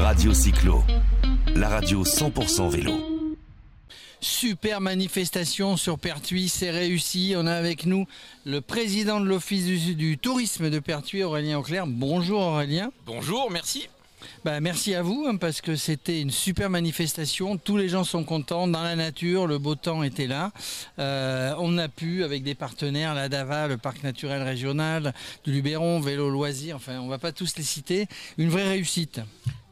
Radio Cyclo, la radio 100% vélo. Super manifestation sur Pertuis, c'est réussi. On a avec nous le président de l'Office du, du tourisme de Pertuis, Aurélien Auclair. Bonjour Aurélien. Bonjour, merci. Bah, merci à vous hein, parce que c'était une super manifestation. Tous les gens sont contents dans la nature, le beau temps était là. Euh, on a pu avec des partenaires, la DAVA, le parc naturel régional, du Luberon, Vélo Loisirs, enfin on va pas tous les citer, une vraie réussite.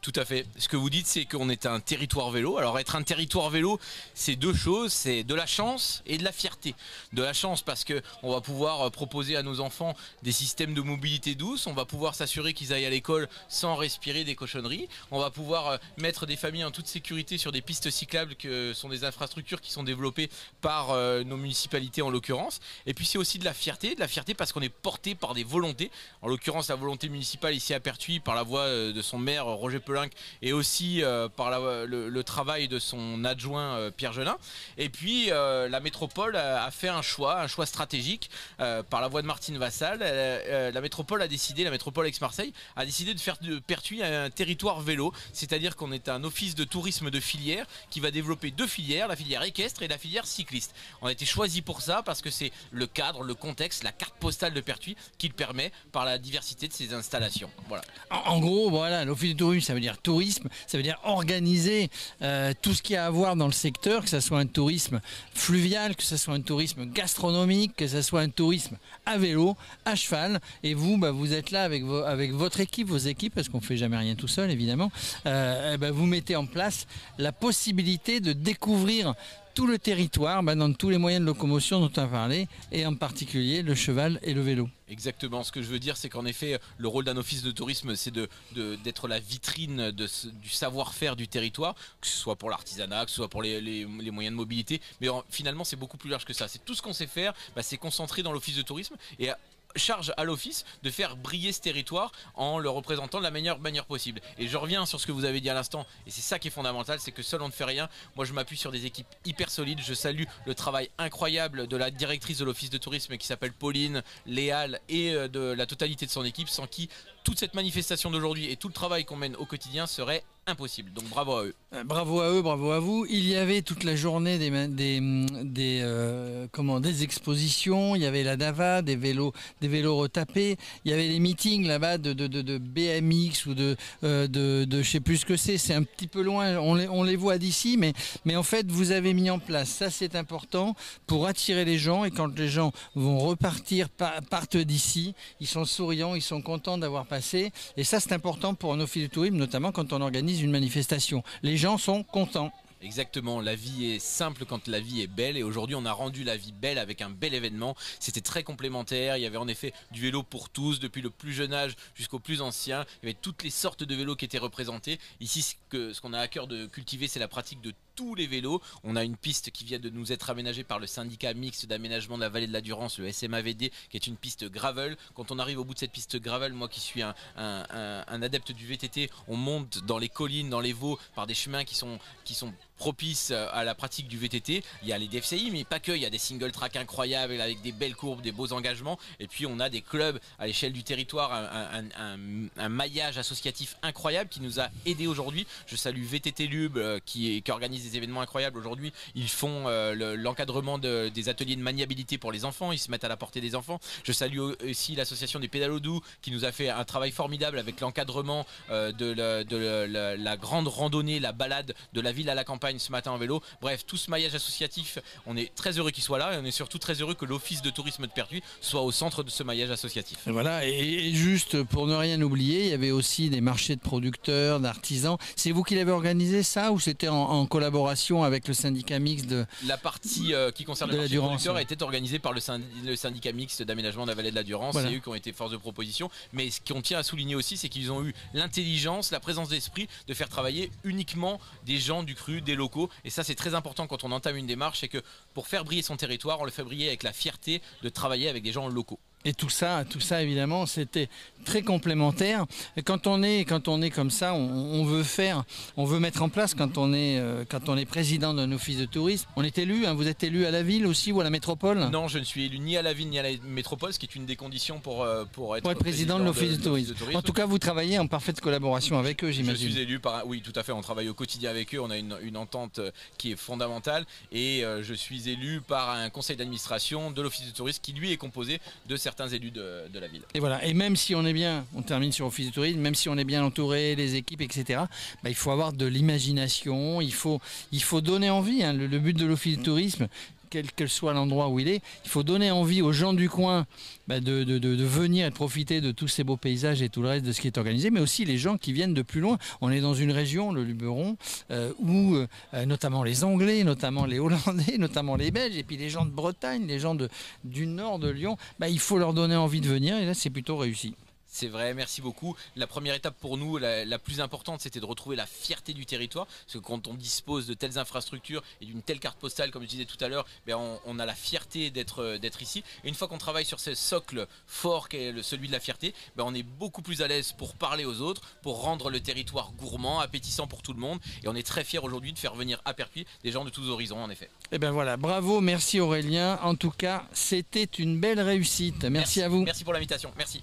Tout à fait. Ce que vous dites, c'est qu'on est un territoire vélo. Alors être un territoire vélo, c'est deux choses, c'est de la chance et de la fierté. De la chance parce que on va pouvoir euh, proposer à nos enfants des systèmes de mobilité douce, on va pouvoir s'assurer qu'ils aillent à l'école sans respirer des cochonneries, on va pouvoir euh, mettre des familles en toute sécurité sur des pistes cyclables que sont des infrastructures qui sont développées par euh, nos municipalités en l'occurrence. Et puis c'est aussi de la fierté, de la fierté parce qu'on est porté par des volontés. En l'occurrence la volonté municipale ici à Pertuis par la voix de son maire Roger Et aussi euh, par le, travail de son adjoint euh, Pierre Gelin. Et puis euh, la métropole a, fait un choix, un choix stratégique par la voix de Martine Vassal. la métropole a décidé, la métropole Aix-Marseille a décidé de faire de Pertuis un territoire vélo, c'est-à-dire qu'on est un office de tourisme de filière qui va développer deux filières, la filière équestre et la filière cycliste. On a été choisi pour ça parce que c'est le cadre, le contexte, la carte postale de Pertuis qui le permet par la diversité de ses installations. Voilà. En, en gros, voilà, l'office de tourisme, ça veut dire tourisme, ça veut dire organiser euh, tout ce qu'il y a à voir dans le secteur, que ce soit un tourisme fluvial, que ce soit un tourisme gastronomique, que ce soit un tourisme à vélo, à cheval. Et vous, bah, vous êtes là avec, avec votre équipe, vos équipes, parce qu'on ne fait jamais rien tout seul, évidemment. Euh, eh ben, vous mettez en place la possibilité de découvrir tout le territoire, bah, dans tous les moyens de locomotion dont on a parlé, et en particulier le cheval et le vélo. Exactement. Ce que je veux dire, c'est qu'en effet, le rôle d'un office de tourisme, c'est d'être la vitrine du savoir-faire du territoire, que ce soit pour l'artisanat, que ce soit pour les, moyens de mobilité. Mais finalement, c'est beaucoup plus large que ça. C'est tout ce qu'on sait faire, bah, c'est concentré dans l'office de tourisme. Et charge à l'office de faire briller ce territoire en le représentant de la meilleure manière possible. Et je reviens sur ce que vous avez dit à l'instant, et c'est ça qui est fondamental, c'est que seul on ne fait rien. Moi je m'appuie sur des équipes hyper solides, je salue le travail incroyable de la directrice de l'office de tourisme qui s'appelle Pauline, Léal et euh, de la totalité de son équipe, sans qui toute cette manifestation d'aujourd'hui et tout le travail qu'on mène au quotidien serait impossible. Donc bravo à eux. Euh, bravo à eux, bravo à vous. Il y avait toute la journée des, des, des, euh, comment, des expositions, il y avait la DAVA, des vélos, des vélos retapés, il y avait les meetings là-bas de, de, de, BMX ou de, euh, de, de je sais plus ce que c'est, c'est un petit peu loin, on les, on les voit d'ici, mais, mais en fait vous avez mis en place, ça c'est important pour attirer les gens et quand les gens vont repartir, partent d'ici, ils sont souriants, ils sont contents d'avoir passé et ça, c'est important pour un office de tourisme, notamment quand on organise une manifestation. Les gens sont contents. Exactement, la vie est simple quand la vie est belle et aujourd'hui on a rendu la vie belle avec un bel événement. C'était très complémentaire, il y avait en effet du vélo pour tous, depuis le plus jeune âge jusqu'au plus ancien. Il y avait toutes les sortes de vélos qui étaient représentés. Ici, ce qu'on a à cœur de cultiver, c'est la pratique de tous les vélos. On a une piste qui vient de nous être aménagée par le syndicat mixte d'aménagement de la vallée de la Durance, le SMAVD, qui est une piste gravel. Quand on arrive au bout de cette piste gravel, moi qui suis un, adepte du VTT, on monte dans les collines, dans les vaux, par des chemins qui sont, qui sont propices à la pratique du VTT. Il y a les DFCI, mais pas que. Il y a des single track incroyables avec des belles courbes, des beaux engagements. Et puis on a des clubs à l'échelle du territoire, un, maillage associatif incroyable qui nous a aidé aujourd'hui. Je salue VTT Lub euh, qui, organise événements incroyables. Aujourd'hui, ils font euh, l'encadrement des ateliers de maniabilité pour les enfants. Ils se mettent à la portée des enfants. Je salue aussi l'association des pédalos doux qui nous a fait un travail formidable avec l'encadrement euh, de, la, grande randonnée, la balade de la ville à la campagne ce matin en vélo. Bref, tout ce maillage associatif, on est très heureux qu'il soit là et on est surtout très heureux que l'office de tourisme de Pertuis soit au centre de ce maillage associatif. voilà, et juste pour ne rien oublier, il y avait aussi des marchés de producteurs, d'artisans. C'est vous qui l'avez organisé ça ou c'était en collaboration avec le syndicat mixte de la partie euh, qui concerne le Durance a été organisée par le, syndicat mixte d'aménagement de la vallée de la Durance. C'est eux qui ont été force de proposition. Mais ce qu'on tient à souligner aussi, c'est qu'ils ont eu l'intelligence, la présence d'esprit de faire travailler uniquement des gens du cru, des locaux. Et ça, c'est très important quand on entame une démarche, c'est que pour faire briller son territoire, on le fait briller avec la fierté de travailler avec des gens locaux. Et tout ça, tout ça évidemment, c'était très complémentaire. Et quand on est, quand on est comme ça, on, veut faire, on veut mettre en place quand on est, euh, quand on est président d'un office de tourisme. On est élu. Hein, vous êtes élu à la ville aussi ou à la métropole? Non, je ne suis élu ni à la ville ni à la métropole, ce qui est une des conditions pour euh, pour être, président, de l'office de, tourisme. En tout cas, vous travaillez en parfaite collaboration avec eux, j'imagine. Je suis élu par, oui, tout à fait. On travaille au quotidien avec eux. On a une, une entente euh, qui est fondamentale et je suis élu par un conseil d'administration de l'office de tourisme qui lui est composé de certains élus de, la ville. Et voilà. Et même si on est bien, on termine sur Office du tourisme, même si on est bien entouré, les équipes, etc., bah, il faut avoir de l'imagination, il faut, donner envie. Hein. Le, but de l'Office du tourisme, quel que soit l'endroit où il est, il faut donner envie aux gens du coin bah, de, venir et de profiter de tous ces beaux paysages et tout le reste de ce qui est organisé, mais aussi les gens qui viennent de plus loin. On est dans une région, le Luberon, euh, où euh, notamment les Anglais, notamment les Hollandais, notamment les Belges, et puis les gens de Bretagne, les gens du nord de Lyon, bah, il faut leur donner envie de venir, et là c'est plutôt réussi. C'est vrai, merci beaucoup. La première étape pour nous, la, plus importante, c'était de retrouver la fierté du territoire. Parce que quand on dispose de telles infrastructures et d'une telle carte postale, comme je disais tout à l'heure, ben on, a la fierté d'être ici. Et une fois qu'on travaille sur ce socle fort qu'est celui de la fierté, ben on est beaucoup plus à l'aise pour parler aux autres, pour rendre le territoire gourmand, appétissant pour tout le monde. Et on est très fiers aujourd'hui de faire venir à Perpuis des gens de tous horizons, en effet. Et eh ben voilà, bravo, merci Aurélien. En tout cas, c'était une belle réussite. merci. à vous. Merci pour l'invitation. Merci.